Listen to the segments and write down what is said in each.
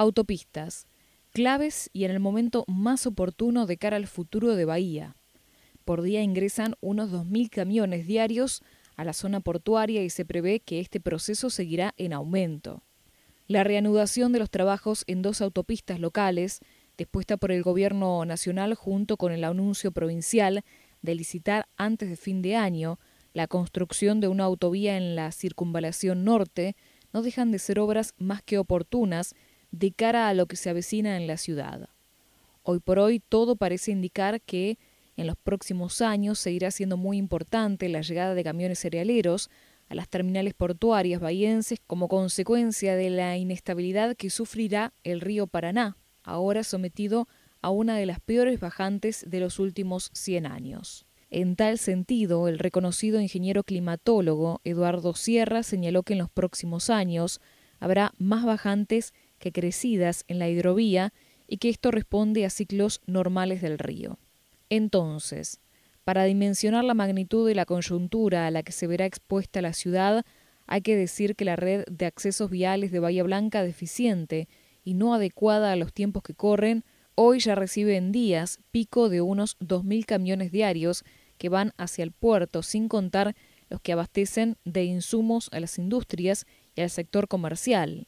Autopistas, claves y en el momento más oportuno de cara al futuro de Bahía. Por día ingresan unos 2.000 camiones diarios a la zona portuaria y se prevé que este proceso seguirá en aumento. La reanudación de los trabajos en dos autopistas locales, dispuesta por el Gobierno Nacional junto con el anuncio provincial de licitar antes de fin de año la construcción de una autovía en la circunvalación norte, no dejan de ser obras más que oportunas de cara a lo que se avecina en la ciudad. Hoy por hoy todo parece indicar que en los próximos años seguirá siendo muy importante la llegada de camiones cerealeros a las terminales portuarias bahienses como consecuencia de la inestabilidad que sufrirá el río Paraná, ahora sometido a una de las peores bajantes de los últimos 100 años. En tal sentido, el reconocido ingeniero climatólogo Eduardo Sierra señaló que en los próximos años habrá más bajantes que crecidas en la hidrovía y que esto responde a ciclos normales del río. Entonces, para dimensionar la magnitud de la coyuntura a la que se verá expuesta la ciudad, hay que decir que la red de accesos viales de Bahía Blanca deficiente y no adecuada a los tiempos que corren, hoy ya recibe en días pico de unos 2.000 camiones diarios que van hacia el puerto, sin contar los que abastecen de insumos a las industrias y al sector comercial.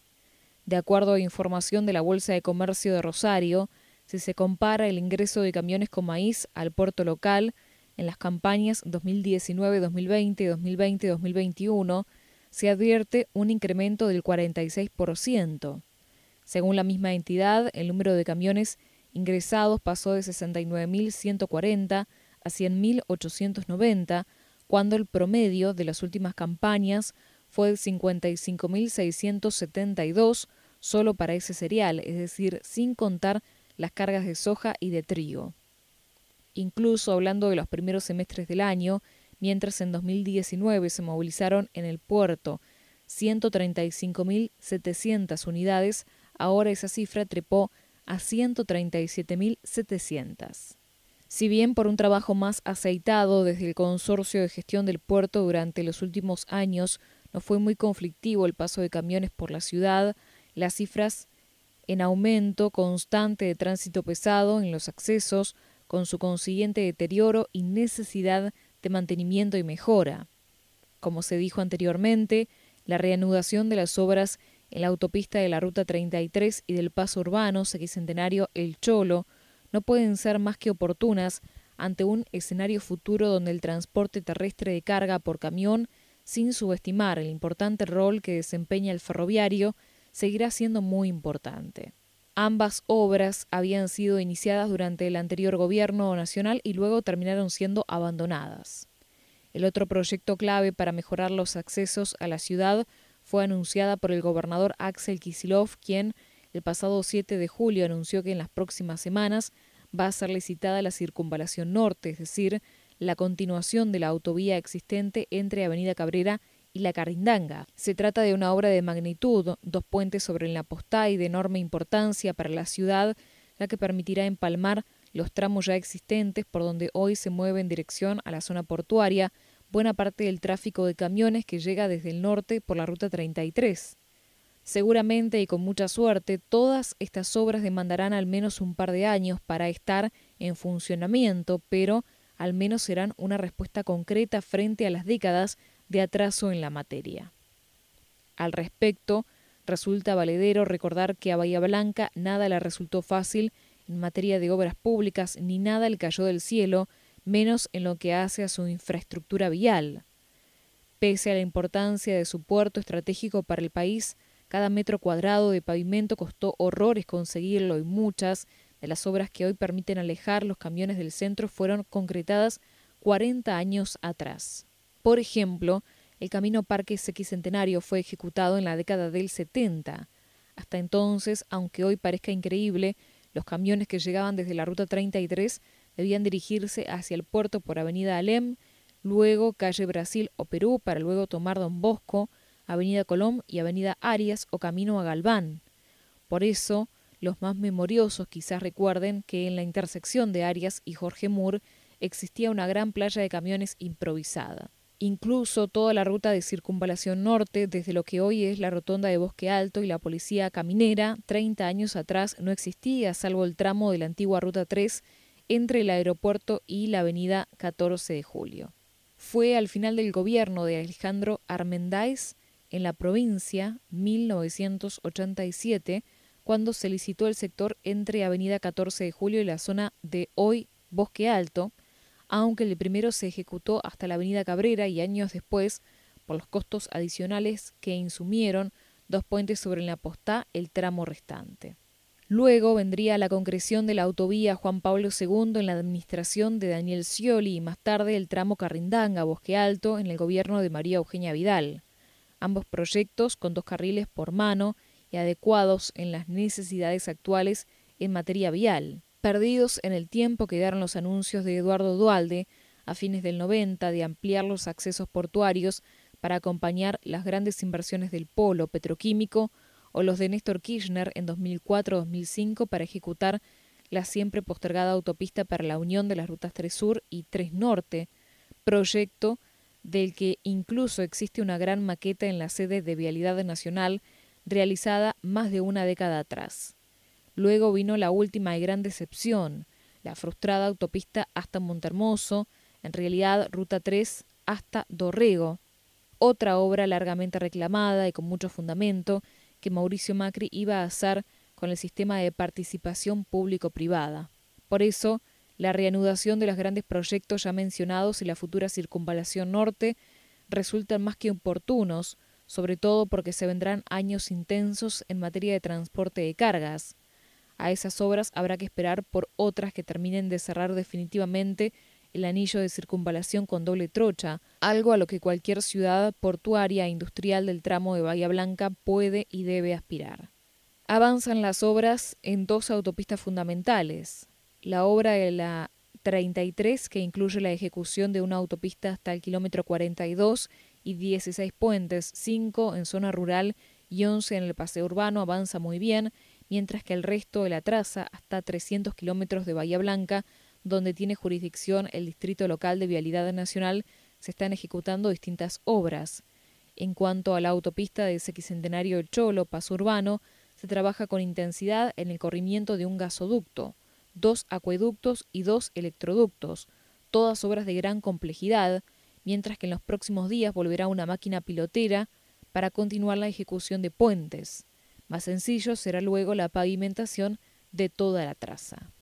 De acuerdo a información de la Bolsa de Comercio de Rosario, si se compara el ingreso de camiones con maíz al puerto local en las campañas 2019-2020 y 2020-2021, se advierte un incremento del 46%. Según la misma entidad, el número de camiones ingresados pasó de 69.140 a 100.890, cuando el promedio de las últimas campañas fue de 55.672 solo para ese cereal, es decir, sin contar las cargas de soja y de trigo. Incluso hablando de los primeros semestres del año, mientras en 2019 se movilizaron en el puerto 135.700 unidades, ahora esa cifra trepó a 137.700. Si bien por un trabajo más aceitado desde el Consorcio de Gestión del Puerto durante los últimos años no fue muy conflictivo el paso de camiones por la ciudad, las cifras en aumento constante de tránsito pesado en los accesos, con su consiguiente deterioro y necesidad de mantenimiento y mejora. Como se dijo anteriormente, la reanudación de las obras en la autopista de la Ruta 33 y del paso urbano Sequicentenario El Cholo no pueden ser más que oportunas ante un escenario futuro donde el transporte terrestre de carga por camión sin subestimar el importante rol que desempeña el ferroviario, seguirá siendo muy importante. Ambas obras habían sido iniciadas durante el anterior gobierno nacional y luego terminaron siendo abandonadas. El otro proyecto clave para mejorar los accesos a la ciudad fue anunciada por el gobernador Axel Kisilov, quien el pasado 7 de julio anunció que en las próximas semanas va a ser licitada la circunvalación norte, es decir, la continuación de la autovía existente entre Avenida Cabrera y La Carindanga. Se trata de una obra de magnitud, dos puentes sobre el Napostá y de enorme importancia para la ciudad, la que permitirá empalmar los tramos ya existentes por donde hoy se mueve en dirección a la zona portuaria buena parte del tráfico de camiones que llega desde el norte por la Ruta 33. Seguramente y con mucha suerte, todas estas obras demandarán al menos un par de años para estar en funcionamiento, pero al menos serán una respuesta concreta frente a las décadas de atraso en la materia. Al respecto, resulta valedero recordar que a Bahía Blanca nada le resultó fácil en materia de obras públicas ni nada le cayó del cielo, menos en lo que hace a su infraestructura vial. Pese a la importancia de su puerto estratégico para el país, cada metro cuadrado de pavimento costó horrores conseguirlo y muchas las obras que hoy permiten alejar los camiones del centro fueron concretadas 40 años atrás. Por ejemplo, el camino Parque Sequicentenario fue ejecutado en la década del 70. Hasta entonces, aunque hoy parezca increíble, los camiones que llegaban desde la Ruta 33 debían dirigirse hacia el puerto por Avenida Alem, luego calle Brasil o Perú para luego tomar Don Bosco, Avenida Colón y Avenida Arias o camino a Galván. Por eso, los más memoriosos quizás recuerden que en la intersección de Arias y Jorge Moore existía una gran playa de camiones improvisada. incluso toda la ruta de circunvalación norte, desde lo que hoy es la rotonda de Bosque Alto y la policía caminera, 30 años atrás no existía, salvo el tramo de la antigua Ruta 3 entre el aeropuerto y la avenida 14 de Julio. Fue al final del gobierno de Alejandro Armendáiz en la provincia, 1987, cuando se licitó el sector entre Avenida 14 de Julio y la zona de hoy Bosque Alto, aunque el primero se ejecutó hasta la Avenida Cabrera y años después, por los costos adicionales que insumieron dos puentes sobre la postá, el tramo restante. Luego vendría la concreción de la autovía Juan Pablo II en la administración de Daniel Scioli y más tarde el tramo Carrindanga Bosque Alto en el gobierno de María Eugenia Vidal. Ambos proyectos con dos carriles por mano y adecuados en las necesidades actuales en materia vial. Perdidos en el tiempo quedaron los anuncios de Eduardo Dualde a fines del 90 de ampliar los accesos portuarios para acompañar las grandes inversiones del polo petroquímico o los de Néstor Kirchner en 2004-2005 para ejecutar la siempre postergada autopista para la unión de las rutas 3 Sur y 3 Norte, proyecto del que incluso existe una gran maqueta en la sede de Vialidad Nacional realizada más de una década atrás. Luego vino la última y gran decepción, la frustrada autopista hasta Montermoso, en realidad Ruta 3 hasta Dorrego, otra obra largamente reclamada y con mucho fundamento, que Mauricio Macri iba a hacer con el sistema de participación público-privada. Por eso, la reanudación de los grandes proyectos ya mencionados y la futura circunvalación norte resultan más que oportunos, sobre todo porque se vendrán años intensos en materia de transporte de cargas. A esas obras habrá que esperar por otras que terminen de cerrar definitivamente el anillo de circunvalación con doble trocha, algo a lo que cualquier ciudad portuaria e industrial del tramo de Bahía Blanca puede y debe aspirar. Avanzan las obras en dos autopistas fundamentales. La obra de la 33, que incluye la ejecución de una autopista hasta el kilómetro 42 y 16 puentes, 5 en zona rural y 11 en el paseo urbano, avanza muy bien, mientras que el resto de la traza, hasta 300 kilómetros de Bahía Blanca, donde tiene jurisdicción el Distrito Local de Vialidad Nacional, se están ejecutando distintas obras. En cuanto a la autopista de Sequicentenario El Cholo, paso urbano, se trabaja con intensidad en el corrimiento de un gasoducto, dos acueductos y dos electroductos, todas obras de gran complejidad, mientras que en los próximos días volverá una máquina pilotera para continuar la ejecución de puentes. Más sencillo será luego la pavimentación de toda la traza.